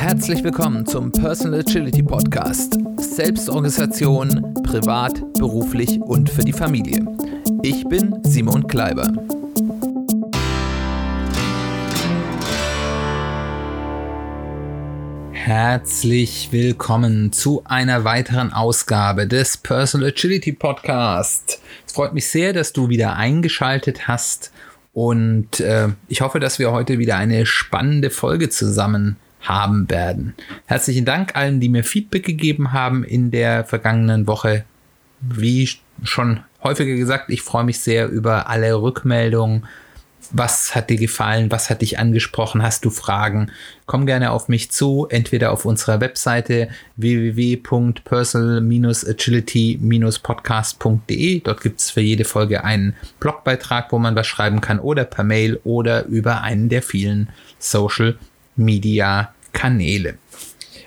Herzlich willkommen zum Personal Agility Podcast. Selbstorganisation, privat, beruflich und für die Familie. Ich bin Simon Kleiber. Herzlich willkommen zu einer weiteren Ausgabe des Personal Agility Podcast. Es freut mich sehr, dass du wieder eingeschaltet hast und äh, ich hoffe, dass wir heute wieder eine spannende Folge zusammen haben werden. Herzlichen Dank allen, die mir Feedback gegeben haben in der vergangenen Woche. Wie schon häufiger gesagt, ich freue mich sehr über alle Rückmeldungen was hat dir gefallen? Was hat dich angesprochen? Hast du Fragen? Komm gerne auf mich zu, entweder auf unserer Webseite www.personal-agility-podcast.de. Dort gibt es für jede Folge einen Blogbeitrag, wo man was schreiben kann, oder per Mail oder über einen der vielen Social Media Kanäle.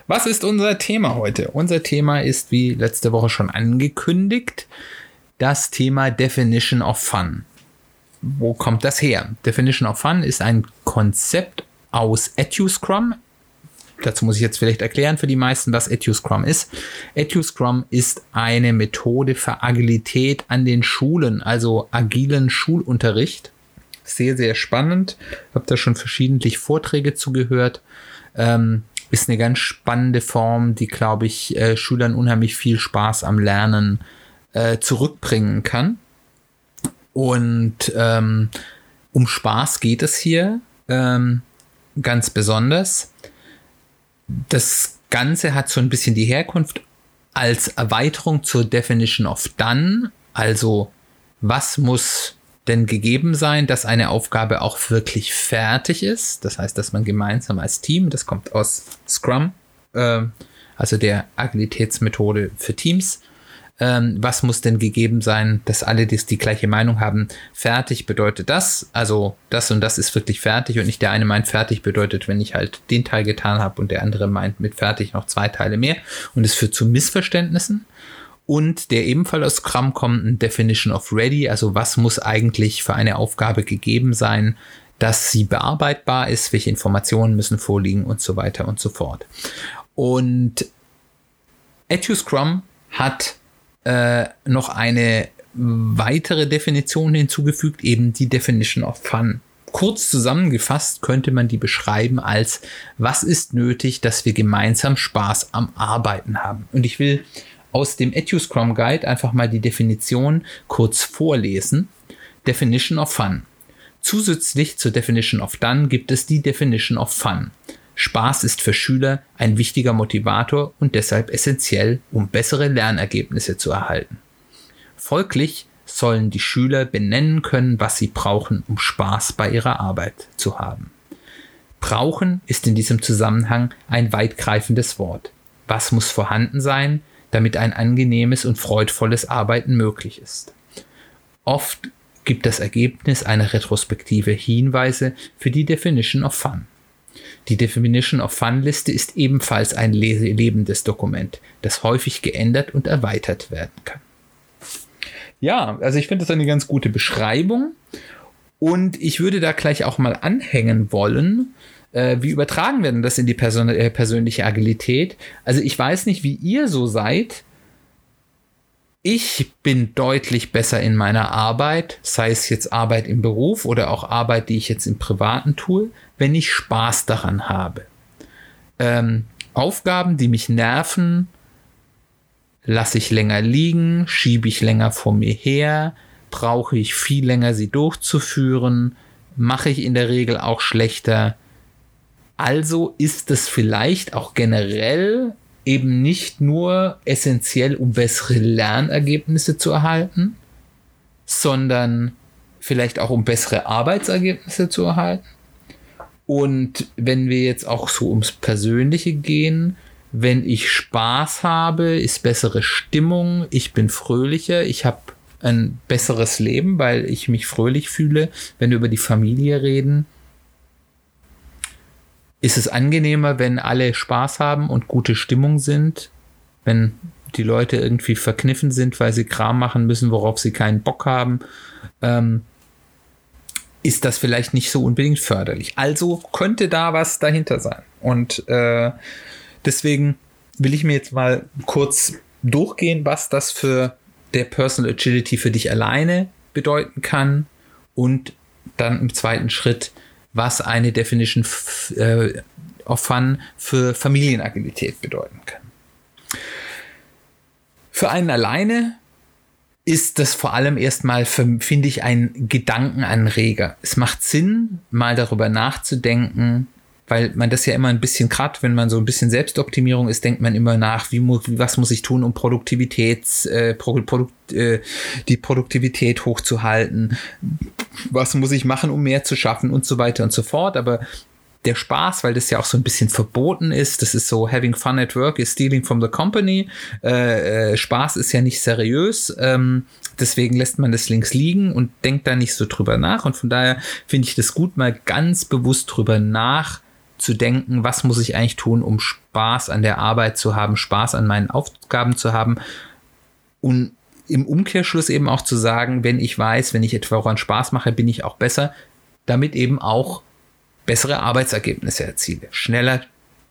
Was ist unser Thema heute? Unser Thema ist, wie letzte Woche schon angekündigt, das Thema Definition of Fun wo kommt das her? Definition of Fun ist ein Konzept aus EduScrum. Dazu muss ich jetzt vielleicht erklären für die meisten, was EduScrum ist. EduScrum ist eine Methode für Agilität an den Schulen, also agilen Schulunterricht. Sehr, sehr spannend. Habe da schon verschiedentlich Vorträge zugehört. Ähm, ist eine ganz spannende Form, die, glaube ich, äh, Schülern unheimlich viel Spaß am Lernen äh, zurückbringen kann. Und ähm, um Spaß geht es hier ähm, ganz besonders. Das Ganze hat so ein bisschen die Herkunft als Erweiterung zur Definition of Done. Also was muss denn gegeben sein, dass eine Aufgabe auch wirklich fertig ist? Das heißt, dass man gemeinsam als Team, das kommt aus Scrum, äh, also der Agilitätsmethode für Teams, ähm, was muss denn gegeben sein, dass alle die, die gleiche Meinung haben. Fertig bedeutet das, also das und das ist wirklich fertig und nicht der eine meint fertig bedeutet, wenn ich halt den Teil getan habe und der andere meint mit fertig noch zwei Teile mehr und es führt zu Missverständnissen. Und der ebenfalls aus Scrum kommenden Definition of Ready, also was muss eigentlich für eine Aufgabe gegeben sein, dass sie bearbeitbar ist, welche Informationen müssen vorliegen und so weiter und so fort. Und EduScrum hat äh, noch eine weitere Definition hinzugefügt, eben die Definition of Fun. Kurz zusammengefasst könnte man die beschreiben als, was ist nötig, dass wir gemeinsam Spaß am Arbeiten haben. Und ich will aus dem EduScrum Guide einfach mal die Definition kurz vorlesen. Definition of Fun. Zusätzlich zur Definition of Done gibt es die Definition of Fun. Spaß ist für Schüler ein wichtiger Motivator und deshalb essentiell, um bessere Lernergebnisse zu erhalten. Folglich sollen die Schüler benennen können, was sie brauchen, um Spaß bei ihrer Arbeit zu haben. Brauchen ist in diesem Zusammenhang ein weitgreifendes Wort. Was muss vorhanden sein, damit ein angenehmes und freudvolles Arbeiten möglich ist? Oft gibt das Ergebnis einer Retrospektive Hinweise für die Definition of Fun. Die Definition of Fun Liste ist ebenfalls ein lebendes Dokument, das häufig geändert und erweitert werden kann. Ja, also ich finde das eine ganz gute Beschreibung und ich würde da gleich auch mal anhängen wollen. Äh, wie übertragen wir denn das in die Person äh, persönliche Agilität? Also ich weiß nicht, wie ihr so seid. Ich bin deutlich besser in meiner Arbeit, sei es jetzt Arbeit im Beruf oder auch Arbeit, die ich jetzt im Privaten tue, wenn ich Spaß daran habe. Ähm, Aufgaben, die mich nerven, lasse ich länger liegen, schiebe ich länger vor mir her, brauche ich viel länger sie durchzuführen, mache ich in der Regel auch schlechter. Also ist es vielleicht auch generell eben nicht nur essentiell, um bessere Lernergebnisse zu erhalten, sondern vielleicht auch um bessere Arbeitsergebnisse zu erhalten. Und wenn wir jetzt auch so ums Persönliche gehen, wenn ich Spaß habe, ist bessere Stimmung, ich bin fröhlicher, ich habe ein besseres Leben, weil ich mich fröhlich fühle, wenn wir über die Familie reden. Ist es angenehmer, wenn alle Spaß haben und gute Stimmung sind, wenn die Leute irgendwie verkniffen sind, weil sie Kram machen müssen, worauf sie keinen Bock haben. Ähm, ist das vielleicht nicht so unbedingt förderlich. Also könnte da was dahinter sein. Und äh, deswegen will ich mir jetzt mal kurz durchgehen, was das für der Personal Agility für dich alleine bedeuten kann und dann im zweiten Schritt, was eine Definition äh, of Fun für Familienagilität bedeuten kann. Für einen alleine ist das vor allem erstmal, finde ich, ein Gedankenanreger. Es macht Sinn, mal darüber nachzudenken, weil man das ja immer ein bisschen gerade, wenn man so ein bisschen Selbstoptimierung ist, denkt man immer nach, wie mu was muss ich tun, um Produktivitäts, äh, Pro Produkt, äh, die Produktivität hochzuhalten, was muss ich machen, um mehr zu schaffen und so weiter und so fort. Aber der Spaß, weil das ja auch so ein bisschen verboten ist. Das ist so, having fun at work is stealing from the company. Äh, äh, Spaß ist ja nicht seriös. Ähm, deswegen lässt man das links liegen und denkt da nicht so drüber nach. Und von daher finde ich das gut, mal ganz bewusst drüber nachzudenken, was muss ich eigentlich tun, um Spaß an der Arbeit zu haben, Spaß an meinen Aufgaben zu haben. Und im Umkehrschluss eben auch zu sagen, wenn ich weiß, wenn ich etwa auch an Spaß mache, bin ich auch besser, damit eben auch bessere Arbeitsergebnisse erziele, schneller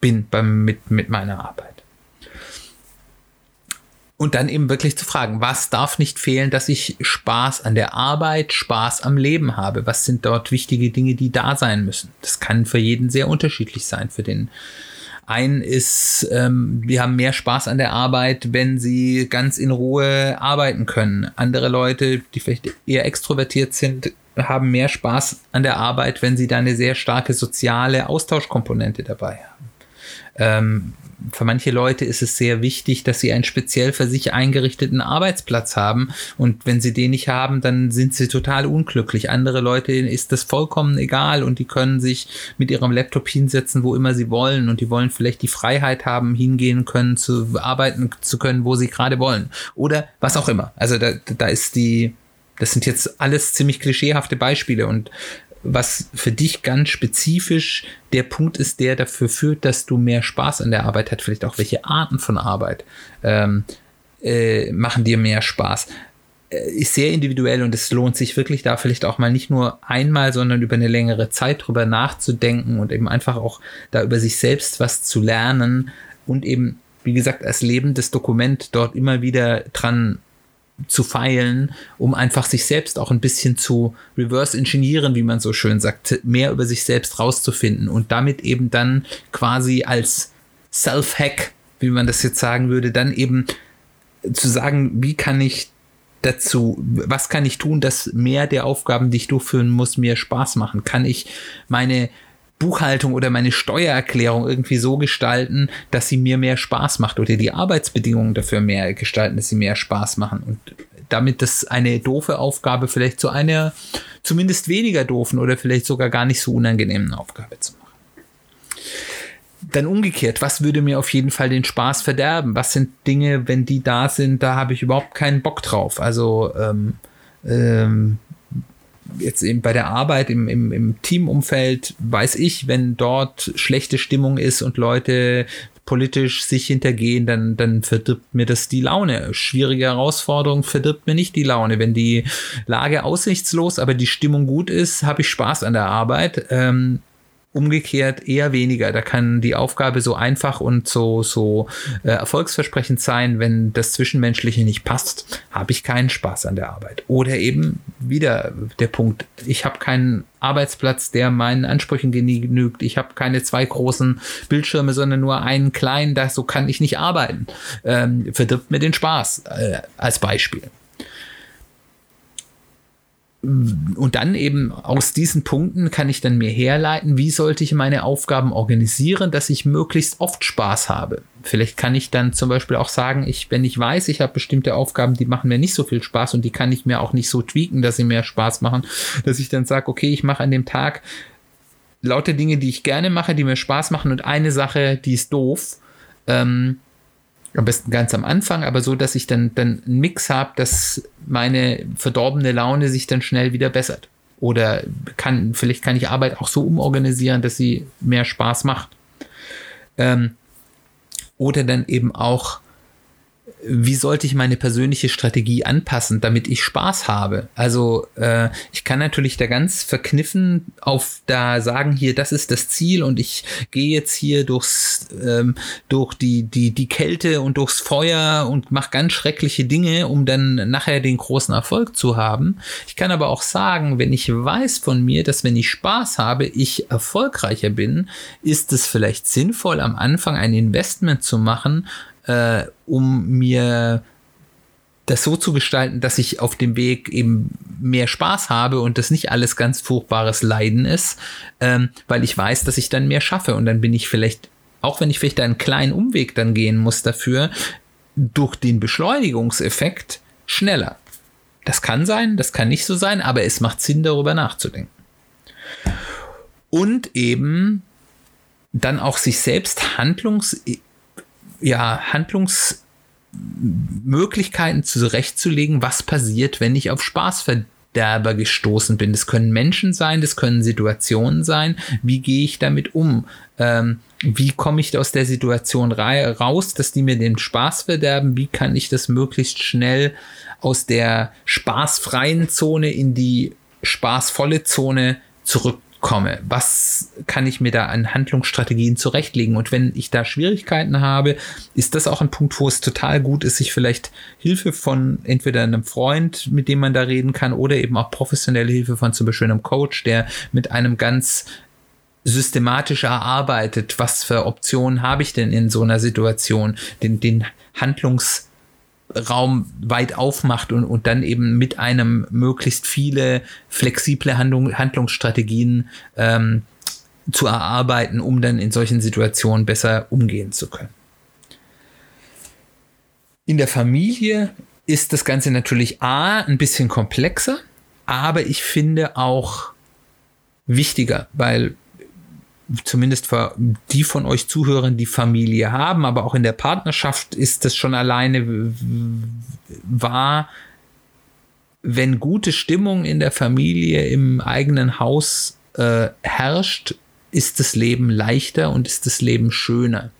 bin beim, mit, mit meiner Arbeit. Und dann eben wirklich zu fragen, was darf nicht fehlen, dass ich Spaß an der Arbeit, Spaß am Leben habe? Was sind dort wichtige Dinge, die da sein müssen? Das kann für jeden sehr unterschiedlich sein. Für den einen ist, ähm, wir haben mehr Spaß an der Arbeit, wenn sie ganz in Ruhe arbeiten können. Andere Leute, die vielleicht eher extrovertiert sind, haben mehr Spaß an der Arbeit, wenn sie da eine sehr starke soziale Austauschkomponente dabei haben. Ähm, für manche Leute ist es sehr wichtig, dass sie einen speziell für sich eingerichteten Arbeitsplatz haben. Und wenn sie den nicht haben, dann sind sie total unglücklich. Andere Leute ist das vollkommen egal und die können sich mit ihrem Laptop hinsetzen, wo immer sie wollen. Und die wollen vielleicht die Freiheit haben, hingehen können, zu arbeiten zu können, wo sie gerade wollen. Oder was auch immer. Also da, da ist die, das sind jetzt alles ziemlich klischeehafte Beispiele und was für dich ganz spezifisch der Punkt ist, der dafür führt, dass du mehr Spaß an der Arbeit hast, vielleicht auch welche Arten von Arbeit ähm, äh, machen dir mehr Spaß, äh, ist sehr individuell und es lohnt sich wirklich da vielleicht auch mal nicht nur einmal, sondern über eine längere Zeit drüber nachzudenken und eben einfach auch da über sich selbst was zu lernen und eben, wie gesagt, als lebendes Dokument dort immer wieder dran zu feilen, um einfach sich selbst auch ein bisschen zu reverse engineeren, wie man so schön sagt, mehr über sich selbst rauszufinden und damit eben dann quasi als Self-Hack, wie man das jetzt sagen würde, dann eben zu sagen, wie kann ich dazu, was kann ich tun, dass mehr der Aufgaben, die ich durchführen muss, mir Spaß machen? Kann ich meine Buchhaltung oder meine Steuererklärung irgendwie so gestalten, dass sie mir mehr Spaß macht oder die Arbeitsbedingungen dafür mehr gestalten, dass sie mehr Spaß machen und damit das eine doofe Aufgabe vielleicht zu einer zumindest weniger doofen oder vielleicht sogar gar nicht so unangenehmen Aufgabe zu machen. Dann umgekehrt, was würde mir auf jeden Fall den Spaß verderben? Was sind Dinge, wenn die da sind, da habe ich überhaupt keinen Bock drauf? Also ähm, ähm, jetzt eben bei der Arbeit im, im, im Teamumfeld weiß ich, wenn dort schlechte Stimmung ist und Leute politisch sich hintergehen, dann, dann verdirbt mir das die Laune. Schwierige Herausforderung verdirbt mir nicht die Laune. Wenn die Lage aussichtslos, aber die Stimmung gut ist, habe ich Spaß an der Arbeit. Ähm, umgekehrt eher weniger. Da kann die Aufgabe so einfach und so, so äh, erfolgsversprechend sein, wenn das Zwischenmenschliche nicht passt, habe ich keinen Spaß an der Arbeit. Oder eben wieder der Punkt, ich habe keinen Arbeitsplatz, der meinen Ansprüchen genügt. Ich habe keine zwei großen Bildschirme, sondern nur einen kleinen, da so kann ich nicht arbeiten. Ähm, verdirbt mir den Spaß äh, als Beispiel und dann eben aus diesen Punkten kann ich dann mir herleiten, wie sollte ich meine Aufgaben organisieren, dass ich möglichst oft Spaß habe. Vielleicht kann ich dann zum Beispiel auch sagen, ich, wenn ich weiß, ich habe bestimmte Aufgaben, die machen mir nicht so viel Spaß und die kann ich mir auch nicht so tweaken, dass sie mehr Spaß machen, dass ich dann sage, okay, ich mache an dem Tag lauter Dinge, die ich gerne mache, die mir Spaß machen und eine Sache, die ist doof. Ähm, am besten ganz am Anfang, aber so, dass ich dann, dann einen Mix habe, dass meine verdorbene Laune sich dann schnell wieder bessert. Oder kann, vielleicht kann ich Arbeit auch so umorganisieren, dass sie mehr Spaß macht. Ähm, oder dann eben auch wie sollte ich meine persönliche Strategie anpassen, damit ich Spaß habe? Also äh, ich kann natürlich da ganz verkniffen auf da sagen hier, das ist das Ziel und ich gehe jetzt hier durchs ähm, durch die die die Kälte und durchs Feuer und mache ganz schreckliche Dinge, um dann nachher den großen Erfolg zu haben. Ich kann aber auch sagen, wenn ich weiß von mir, dass wenn ich Spaß habe, ich erfolgreicher bin, ist es vielleicht sinnvoll am Anfang ein Investment zu machen, äh, um mir das so zu gestalten, dass ich auf dem Weg eben mehr Spaß habe und das nicht alles ganz furchtbares Leiden ist, ähm, weil ich weiß, dass ich dann mehr schaffe und dann bin ich vielleicht, auch wenn ich vielleicht einen kleinen Umweg dann gehen muss dafür, durch den Beschleunigungseffekt schneller. Das kann sein, das kann nicht so sein, aber es macht Sinn, darüber nachzudenken. Und eben dann auch sich selbst handlungs ja, Handlungsmöglichkeiten zurechtzulegen, was passiert, wenn ich auf Spaßverderber gestoßen bin. Das können Menschen sein, das können Situationen sein. Wie gehe ich damit um? Ähm, wie komme ich aus der Situation raus, dass die mir den Spaß verderben? Wie kann ich das möglichst schnell aus der spaßfreien Zone in die spaßvolle Zone zurück komme. Was kann ich mir da an Handlungsstrategien zurechtlegen? Und wenn ich da Schwierigkeiten habe, ist das auch ein Punkt, wo es total gut ist, sich vielleicht Hilfe von entweder einem Freund, mit dem man da reden kann, oder eben auch professionelle Hilfe von zum Beispiel einem Coach, der mit einem ganz systematisch erarbeitet, was für Optionen habe ich denn in so einer Situation, den, den Handlungs Raum weit aufmacht und, und dann eben mit einem möglichst viele flexible Handlung, Handlungsstrategien ähm, zu erarbeiten, um dann in solchen Situationen besser umgehen zu können. In der Familie ist das Ganze natürlich A, ein bisschen komplexer, aber ich finde auch wichtiger, weil zumindest für die von euch Zuhörern, die Familie haben, aber auch in der Partnerschaft ist das schon alleine wahr, wenn gute Stimmung in der Familie im eigenen Haus äh, herrscht, ist das Leben leichter und ist das Leben schöner.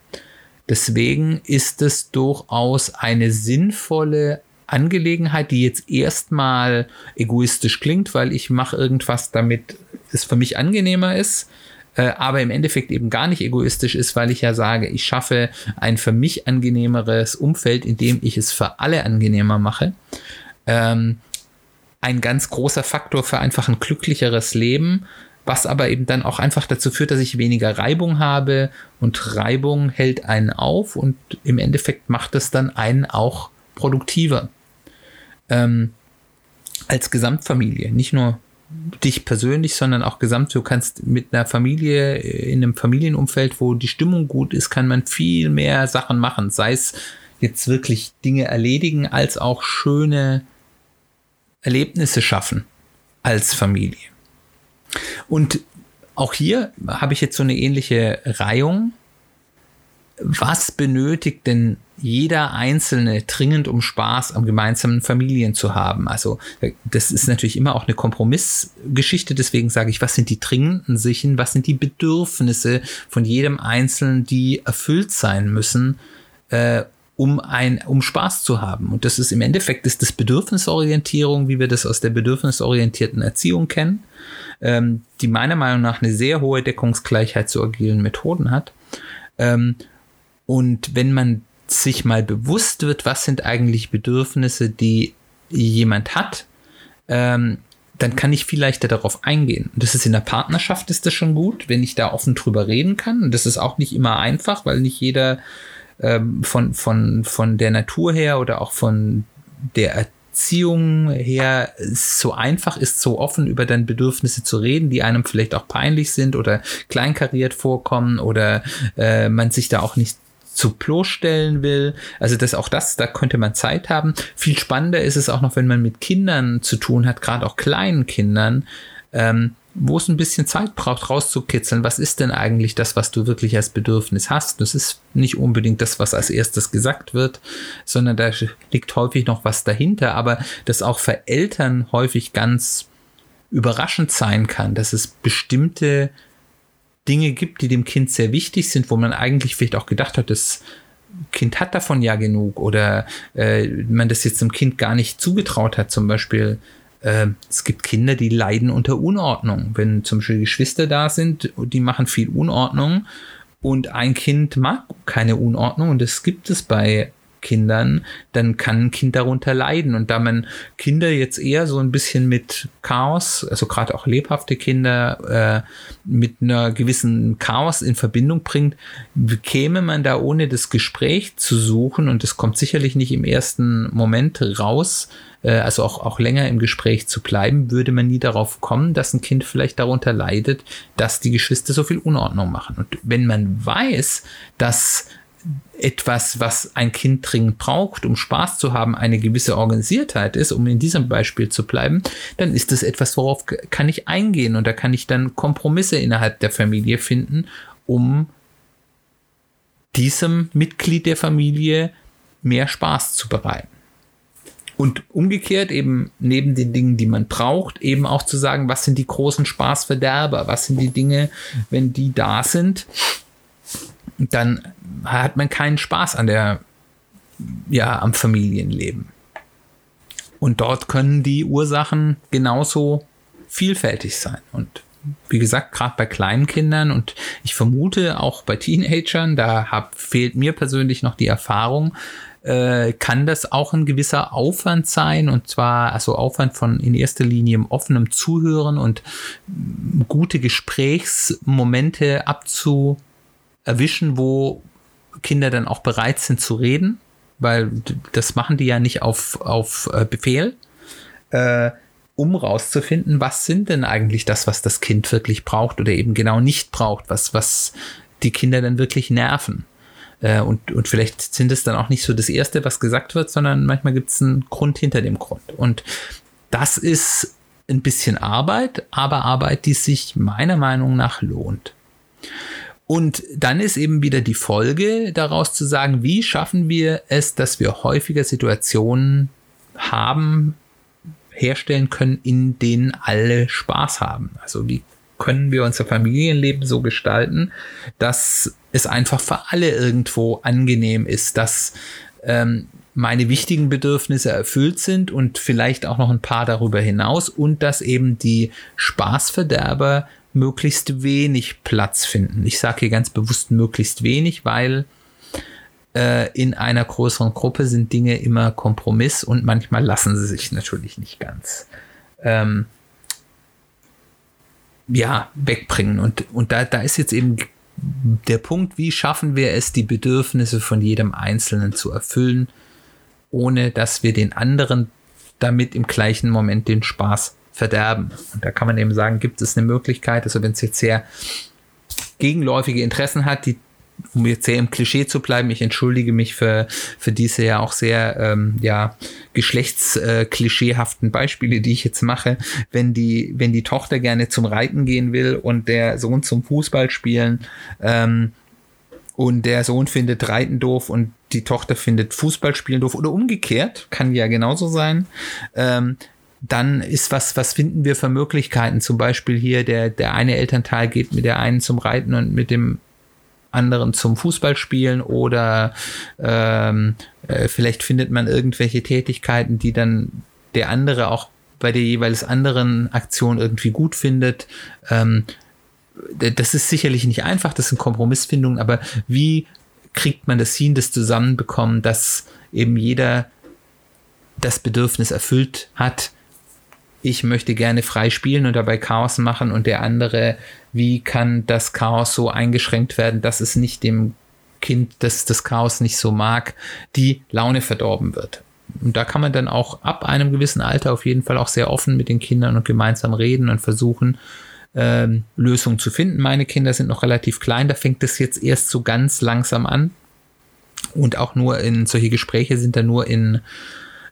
Deswegen ist es durchaus eine sinnvolle Angelegenheit, die jetzt erstmal egoistisch klingt, weil ich mache irgendwas, damit es für mich angenehmer ist äh, aber im Endeffekt eben gar nicht egoistisch ist, weil ich ja sage, ich schaffe ein für mich angenehmeres Umfeld, in dem ich es für alle angenehmer mache. Ähm, ein ganz großer Faktor für einfach ein glücklicheres Leben, was aber eben dann auch einfach dazu führt, dass ich weniger Reibung habe und Reibung hält einen auf und im Endeffekt macht es dann einen auch produktiver. Ähm, als Gesamtfamilie, nicht nur dich persönlich, sondern auch gesamt. Du kannst mit einer Familie, in einem Familienumfeld, wo die Stimmung gut ist, kann man viel mehr Sachen machen. Sei es jetzt wirklich Dinge erledigen, als auch schöne Erlebnisse schaffen als Familie. Und auch hier habe ich jetzt so eine ähnliche Reihung. Was benötigt denn jeder Einzelne dringend, um Spaß am gemeinsamen Familien zu haben. Also das ist natürlich immer auch eine Kompromissgeschichte. Deswegen sage ich, was sind die dringenden Sichen, was sind die Bedürfnisse von jedem Einzelnen, die erfüllt sein müssen, äh, um ein, um Spaß zu haben. Und das ist im Endeffekt ist das Bedürfnisorientierung, wie wir das aus der bedürfnisorientierten Erziehung kennen, ähm, die meiner Meinung nach eine sehr hohe Deckungsgleichheit zu agilen Methoden hat. Ähm, und wenn man sich mal bewusst wird, was sind eigentlich Bedürfnisse, die jemand hat, ähm, dann kann ich viel leichter darauf eingehen. Und das ist in der Partnerschaft ist das schon gut, wenn ich da offen drüber reden kann. Und das ist auch nicht immer einfach, weil nicht jeder ähm, von, von, von der Natur her oder auch von der Erziehung her so einfach ist, so offen über deine Bedürfnisse zu reden, die einem vielleicht auch peinlich sind oder kleinkariert vorkommen oder äh, man sich da auch nicht zu bloßstellen will. Also das auch das, da könnte man Zeit haben. Viel spannender ist es auch noch, wenn man mit Kindern zu tun hat, gerade auch kleinen Kindern, ähm, wo es ein bisschen Zeit braucht, rauszukitzeln. Was ist denn eigentlich das, was du wirklich als Bedürfnis hast? Das ist nicht unbedingt das, was als erstes gesagt wird, sondern da liegt häufig noch was dahinter. Aber das auch für Eltern häufig ganz überraschend sein kann, dass es bestimmte Dinge gibt, die dem Kind sehr wichtig sind, wo man eigentlich vielleicht auch gedacht hat, das Kind hat davon ja genug oder äh, man das jetzt dem Kind gar nicht zugetraut hat, zum Beispiel äh, es gibt Kinder, die leiden unter Unordnung. Wenn zum Beispiel Geschwister da sind, die machen viel Unordnung und ein Kind mag keine Unordnung und das gibt es bei Kindern, dann kann ein Kind darunter leiden. Und da man Kinder jetzt eher so ein bisschen mit Chaos, also gerade auch lebhafte Kinder, äh, mit einer gewissen Chaos in Verbindung bringt, käme man da ohne das Gespräch zu suchen, und das kommt sicherlich nicht im ersten Moment raus, äh, also auch, auch länger im Gespräch zu bleiben, würde man nie darauf kommen, dass ein Kind vielleicht darunter leidet, dass die Geschwister so viel Unordnung machen. Und wenn man weiß, dass etwas, was ein Kind dringend braucht, um Spaß zu haben, eine gewisse Organisiertheit ist, um in diesem Beispiel zu bleiben, dann ist das etwas, worauf kann ich eingehen und da kann ich dann Kompromisse innerhalb der Familie finden, um diesem Mitglied der Familie mehr Spaß zu bereiten. Und umgekehrt eben neben den Dingen, die man braucht, eben auch zu sagen, was sind die großen Spaßverderber, was sind die Dinge, wenn die da sind, dann hat man keinen Spaß an der, ja, am Familienleben. Und dort können die Ursachen genauso vielfältig sein. Und wie gesagt, gerade bei kleinen Kindern und ich vermute auch bei Teenagern, da hab, fehlt mir persönlich noch die Erfahrung, äh, kann das auch ein gewisser Aufwand sein und zwar also Aufwand von in erster Linie im offenen Zuhören und gute Gesprächsmomente abzu erwischen, wo Kinder dann auch bereit sind zu reden, weil das machen die ja nicht auf, auf äh, Befehl, äh, um rauszufinden, was sind denn eigentlich das, was das Kind wirklich braucht oder eben genau nicht braucht, was, was die Kinder dann wirklich nerven. Äh, und, und vielleicht sind es dann auch nicht so das Erste, was gesagt wird, sondern manchmal gibt es einen Grund hinter dem Grund. Und das ist ein bisschen Arbeit, aber Arbeit, die sich meiner Meinung nach lohnt. Und dann ist eben wieder die Folge daraus zu sagen, wie schaffen wir es, dass wir häufiger Situationen haben, herstellen können, in denen alle Spaß haben. Also wie können wir unser Familienleben so gestalten, dass es einfach für alle irgendwo angenehm ist, dass ähm, meine wichtigen Bedürfnisse erfüllt sind und vielleicht auch noch ein paar darüber hinaus und dass eben die Spaßverderber möglichst wenig Platz finden. Ich sage hier ganz bewusst möglichst wenig, weil äh, in einer größeren Gruppe sind Dinge immer Kompromiss und manchmal lassen sie sich natürlich nicht ganz ähm, ja, wegbringen. Und, und da, da ist jetzt eben der Punkt, wie schaffen wir es, die Bedürfnisse von jedem Einzelnen zu erfüllen, ohne dass wir den anderen damit im gleichen Moment den Spaß verderben. Und da kann man eben sagen, gibt es eine Möglichkeit, also wenn es jetzt sehr gegenläufige Interessen hat, die um jetzt sehr im Klischee zu bleiben, ich entschuldige mich für, für diese ja auch sehr ähm, ja, geschlechtsklischeehaften Beispiele, die ich jetzt mache. Wenn die, wenn die Tochter gerne zum Reiten gehen will und der Sohn zum Fußball spielen ähm, und der Sohn findet Reiten doof und die Tochter findet Fußballspielen doof oder umgekehrt, kann ja genauso sein, ähm, dann ist was, was finden wir für Möglichkeiten? Zum Beispiel hier der, der eine Elternteil geht mit der einen zum Reiten und mit dem anderen zum Fußballspielen oder ähm, äh, vielleicht findet man irgendwelche Tätigkeiten, die dann der andere auch bei der jeweils anderen Aktion irgendwie gut findet. Ähm, das ist sicherlich nicht einfach, das sind Kompromissfindungen, aber wie kriegt man das hin, das zusammenbekommen, dass eben jeder das Bedürfnis erfüllt hat, ich möchte gerne frei spielen und dabei Chaos machen und der andere, wie kann das Chaos so eingeschränkt werden, dass es nicht dem Kind, das das Chaos nicht so mag, die Laune verdorben wird. Und da kann man dann auch ab einem gewissen Alter auf jeden Fall auch sehr offen mit den Kindern und gemeinsam reden und versuchen, ähm, Lösungen zu finden. Meine Kinder sind noch relativ klein, da fängt es jetzt erst so ganz langsam an. Und auch nur in solche Gespräche sind da nur in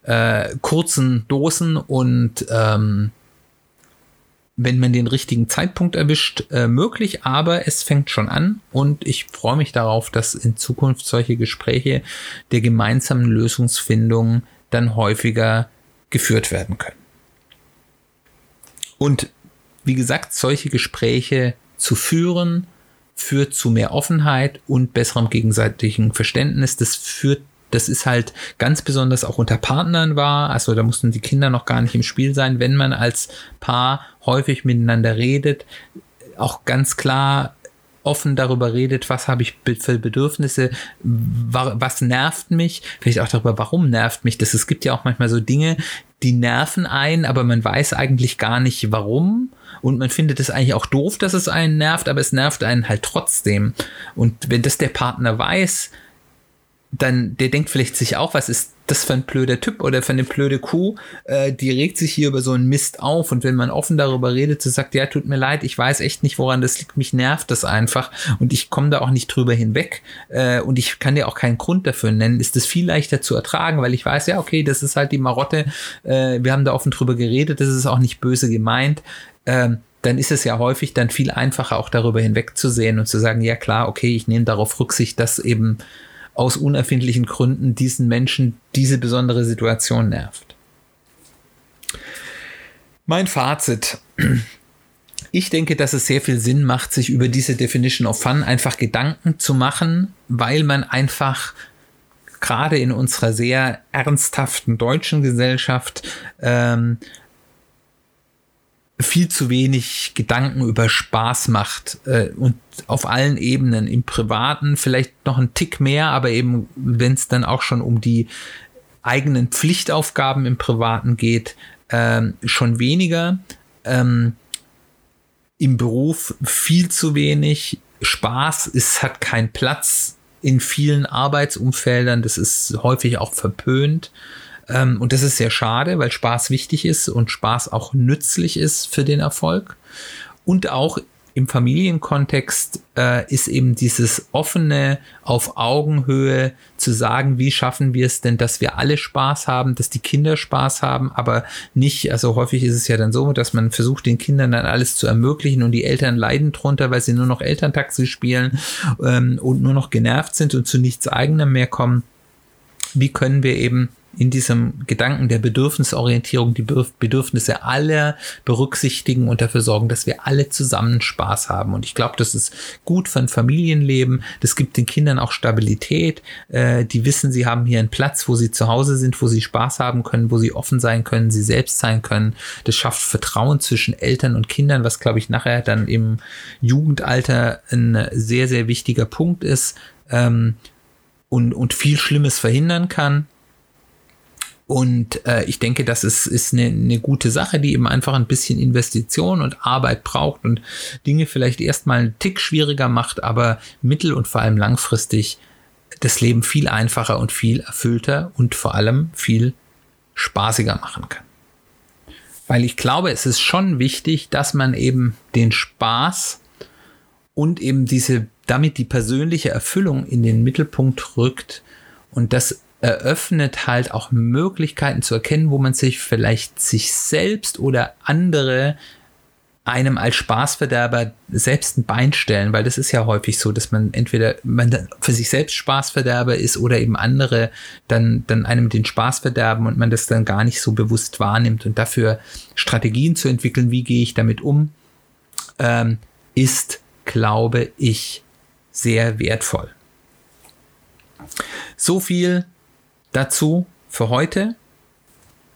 äh, kurzen Dosen und ähm, wenn man den richtigen Zeitpunkt erwischt, äh, möglich, aber es fängt schon an und ich freue mich darauf, dass in Zukunft solche Gespräche der gemeinsamen Lösungsfindung dann häufiger geführt werden können. Und wie gesagt, solche Gespräche zu führen, führt zu mehr Offenheit und besserem gegenseitigen Verständnis. Das führt das ist halt ganz besonders auch unter Partnern wahr. Also da mussten die Kinder noch gar nicht im Spiel sein. Wenn man als Paar häufig miteinander redet, auch ganz klar offen darüber redet, was habe ich für Bedürfnisse, was nervt mich, vielleicht auch darüber, warum nervt mich das. Es gibt ja auch manchmal so Dinge, die nerven einen, aber man weiß eigentlich gar nicht warum. Und man findet es eigentlich auch doof, dass es einen nervt, aber es nervt einen halt trotzdem. Und wenn das der Partner weiß, dann, der denkt vielleicht sich auch, was ist das für ein blöder Typ oder für eine blöde Kuh, äh, die regt sich hier über so einen Mist auf und wenn man offen darüber redet, so sagt, ja, tut mir leid, ich weiß echt nicht, woran das liegt, mich nervt das einfach und ich komme da auch nicht drüber hinweg äh, und ich kann dir auch keinen Grund dafür nennen, ist das viel leichter zu ertragen, weil ich weiß, ja, okay, das ist halt die Marotte, äh, wir haben da offen drüber geredet, das ist auch nicht böse gemeint, ähm, dann ist es ja häufig dann viel einfacher auch darüber hinwegzusehen und zu sagen, ja klar, okay, ich nehme darauf Rücksicht, dass eben aus unerfindlichen Gründen diesen Menschen diese besondere Situation nervt. Mein Fazit. Ich denke, dass es sehr viel Sinn macht, sich über diese Definition of Fun einfach Gedanken zu machen, weil man einfach gerade in unserer sehr ernsthaften deutschen Gesellschaft ähm, viel zu wenig Gedanken über Spaß macht äh, und auf allen Ebenen, im Privaten vielleicht noch ein Tick mehr, aber eben wenn es dann auch schon um die eigenen Pflichtaufgaben im Privaten geht, ähm, schon weniger. Ähm, Im Beruf viel zu wenig. Spaß es hat keinen Platz in vielen Arbeitsumfeldern. Das ist häufig auch verpönt. Ähm, und das ist sehr schade, weil Spaß wichtig ist und Spaß auch nützlich ist für den Erfolg. Und auch im Familienkontext äh, ist eben dieses offene auf Augenhöhe zu sagen, wie schaffen wir es denn, dass wir alle Spaß haben, dass die Kinder Spaß haben, aber nicht, also häufig ist es ja dann so, dass man versucht, den Kindern dann alles zu ermöglichen und die Eltern leiden drunter, weil sie nur noch Elterntaxi spielen ähm, und nur noch genervt sind und zu nichts eigenem mehr kommen. Wie können wir eben in diesem Gedanken der Bedürfnisorientierung die Bedürfnisse aller berücksichtigen und dafür sorgen, dass wir alle zusammen Spaß haben. Und ich glaube, das ist gut für ein Familienleben. Das gibt den Kindern auch Stabilität. Äh, die wissen, sie haben hier einen Platz, wo sie zu Hause sind, wo sie Spaß haben können, wo sie offen sein können, sie selbst sein können. Das schafft Vertrauen zwischen Eltern und Kindern, was, glaube ich, nachher dann im Jugendalter ein sehr, sehr wichtiger Punkt ist ähm, und, und viel Schlimmes verhindern kann. Und äh, ich denke, das ist, ist eine, eine gute Sache, die eben einfach ein bisschen Investition und Arbeit braucht und Dinge vielleicht erstmal einen Tick schwieriger macht, aber mittel- und vor allem langfristig das Leben viel einfacher und viel erfüllter und vor allem viel spaßiger machen kann. Weil ich glaube, es ist schon wichtig, dass man eben den Spaß und eben diese, damit die persönliche Erfüllung in den Mittelpunkt rückt und das eröffnet halt auch Möglichkeiten zu erkennen, wo man sich vielleicht sich selbst oder andere einem als Spaßverderber selbst ein Bein stellen, weil das ist ja häufig so, dass man entweder man für sich selbst Spaßverderber ist oder eben andere dann, dann einem den Spaß verderben und man das dann gar nicht so bewusst wahrnimmt und dafür Strategien zu entwickeln, wie gehe ich damit um, ähm, ist, glaube ich, sehr wertvoll. So viel dazu für heute.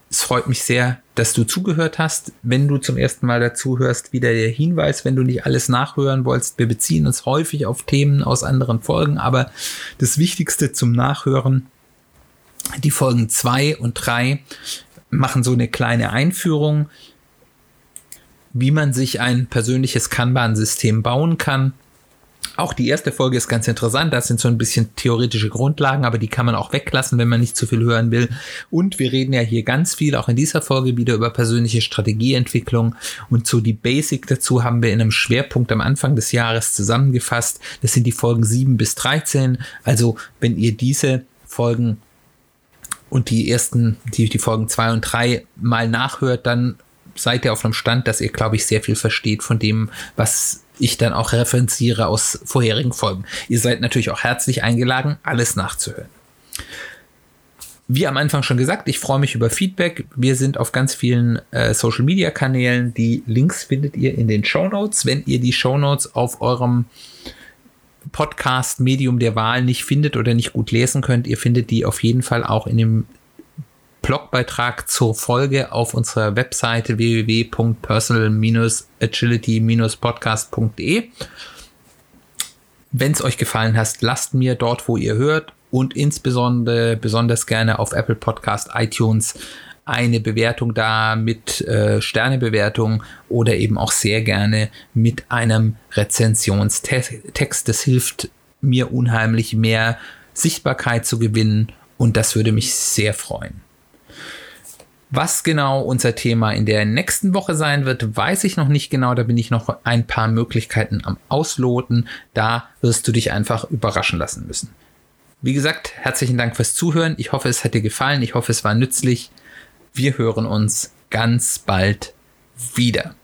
Es freut mich sehr, dass du zugehört hast. Wenn du zum ersten Mal dazu hörst, wieder der Hinweis, wenn du nicht alles nachhören wolltest. Wir beziehen uns häufig auf Themen aus anderen Folgen, aber das Wichtigste zum Nachhören, die Folgen 2 und 3 machen so eine kleine Einführung, wie man sich ein persönliches Kanban-System bauen kann auch die erste Folge ist ganz interessant. Das sind so ein bisschen theoretische Grundlagen, aber die kann man auch weglassen, wenn man nicht zu viel hören will. Und wir reden ja hier ganz viel, auch in dieser Folge wieder über persönliche Strategieentwicklung. Und so die Basic dazu haben wir in einem Schwerpunkt am Anfang des Jahres zusammengefasst. Das sind die Folgen 7 bis 13. Also wenn ihr diese Folgen und die ersten, die, die Folgen 2 und 3 mal nachhört, dann seid ihr auf einem Stand, dass ihr, glaube ich, sehr viel versteht von dem, was ich dann auch referenziere aus vorherigen Folgen. Ihr seid natürlich auch herzlich eingeladen, alles nachzuhören. Wie am Anfang schon gesagt, ich freue mich über Feedback. Wir sind auf ganz vielen äh, Social Media Kanälen. Die Links findet ihr in den Show Notes. Wenn ihr die Show Notes auf eurem Podcast-Medium der Wahl nicht findet oder nicht gut lesen könnt, ihr findet die auf jeden Fall auch in dem Blogbeitrag zur Folge auf unserer Webseite www.personal-agility-podcast.de. Wenn es euch gefallen hat, lasst mir dort, wo ihr hört und insbesondere besonders gerne auf Apple Podcast, iTunes eine Bewertung da mit äh, Sternebewertung oder eben auch sehr gerne mit einem Rezensionstext. Das hilft mir unheimlich mehr Sichtbarkeit zu gewinnen und das würde mich sehr freuen. Was genau unser Thema in der nächsten Woche sein wird, weiß ich noch nicht genau. Da bin ich noch ein paar Möglichkeiten am Ausloten. Da wirst du dich einfach überraschen lassen müssen. Wie gesagt, herzlichen Dank fürs Zuhören. Ich hoffe, es hat dir gefallen. Ich hoffe, es war nützlich. Wir hören uns ganz bald wieder.